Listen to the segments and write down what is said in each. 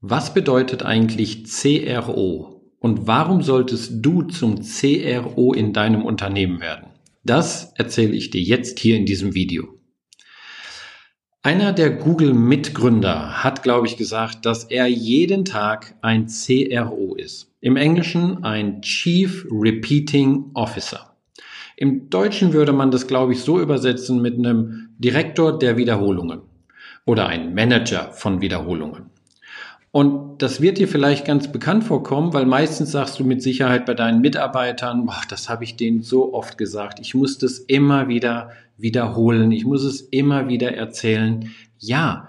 Was bedeutet eigentlich CRO und warum solltest du zum CRO in deinem Unternehmen werden? Das erzähle ich dir jetzt hier in diesem Video. Einer der Google-Mitgründer hat, glaube ich, gesagt, dass er jeden Tag ein CRO ist. Im Englischen ein Chief Repeating Officer. Im Deutschen würde man das, glaube ich, so übersetzen mit einem Direktor der Wiederholungen oder ein Manager von Wiederholungen. Und das wird dir vielleicht ganz bekannt vorkommen, weil meistens sagst du mit Sicherheit bei deinen Mitarbeitern, boah, das habe ich denen so oft gesagt, ich muss das immer wieder wiederholen, ich muss es immer wieder erzählen. Ja,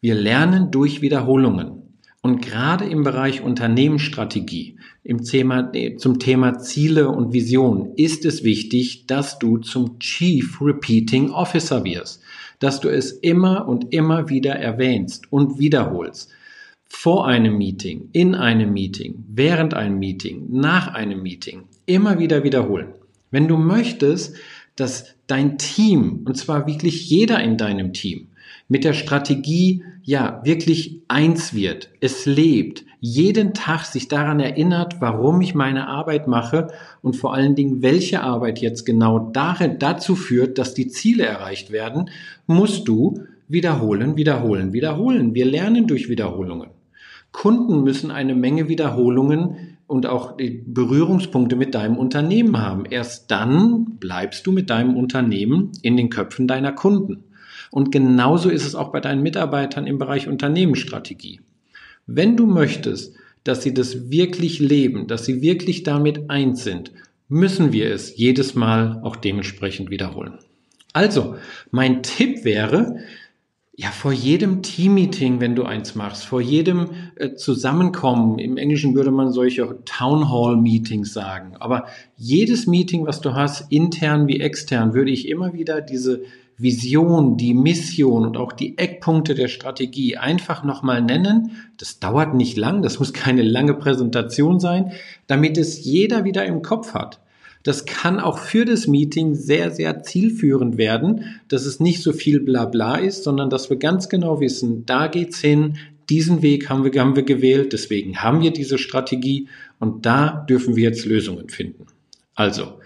wir lernen durch Wiederholungen. Und gerade im Bereich Unternehmensstrategie, im Thema, zum Thema Ziele und Vision ist es wichtig, dass du zum Chief Repeating Officer wirst, dass du es immer und immer wieder erwähnst und wiederholst vor einem Meeting, in einem Meeting, während einem Meeting, nach einem Meeting, immer wieder wiederholen. Wenn du möchtest, dass dein Team, und zwar wirklich jeder in deinem Team, mit der Strategie ja wirklich eins wird, es lebt, jeden Tag sich daran erinnert, warum ich meine Arbeit mache und vor allen Dingen, welche Arbeit jetzt genau dazu führt, dass die Ziele erreicht werden, musst du wiederholen, wiederholen, wiederholen. Wir lernen durch Wiederholungen. Kunden müssen eine Menge Wiederholungen und auch die Berührungspunkte mit deinem Unternehmen haben. Erst dann bleibst du mit deinem Unternehmen in den Köpfen deiner Kunden. Und genauso ist es auch bei deinen Mitarbeitern im Bereich Unternehmensstrategie. Wenn du möchtest, dass sie das wirklich leben, dass sie wirklich damit eins sind, müssen wir es jedes Mal auch dementsprechend wiederholen. Also, mein Tipp wäre, ja, vor jedem Teammeeting, wenn du eins machst, vor jedem äh, Zusammenkommen, im Englischen würde man solche Town Hall Meetings sagen, aber jedes Meeting, was du hast, intern wie extern, würde ich immer wieder diese Vision, die Mission und auch die Eckpunkte der Strategie einfach nochmal nennen. Das dauert nicht lang, das muss keine lange Präsentation sein, damit es jeder wieder im Kopf hat. Das kann auch für das Meeting sehr, sehr zielführend werden, dass es nicht so viel Blabla ist, sondern dass wir ganz genau wissen, da geht's hin, diesen Weg haben wir, haben wir gewählt, deswegen haben wir diese Strategie und da dürfen wir jetzt Lösungen finden. Also,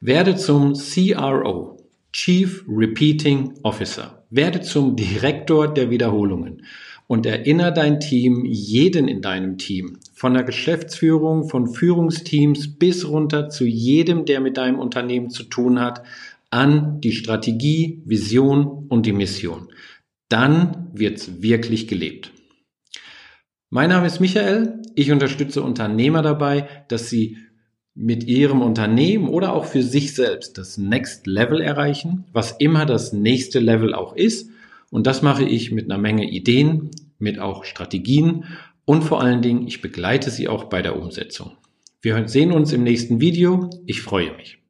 werde zum CRO, Chief Repeating Officer, werde zum Direktor der Wiederholungen und erinnere dein Team, jeden in deinem Team, von der Geschäftsführung, von Führungsteams bis runter zu jedem, der mit deinem Unternehmen zu tun hat, an die Strategie, Vision und die Mission. Dann wird's wirklich gelebt. Mein Name ist Michael. Ich unterstütze Unternehmer dabei, dass sie mit ihrem Unternehmen oder auch für sich selbst das Next Level erreichen, was immer das nächste Level auch ist. Und das mache ich mit einer Menge Ideen, mit auch Strategien und vor allen Dingen, ich begleite Sie auch bei der Umsetzung. Wir sehen uns im nächsten Video. Ich freue mich.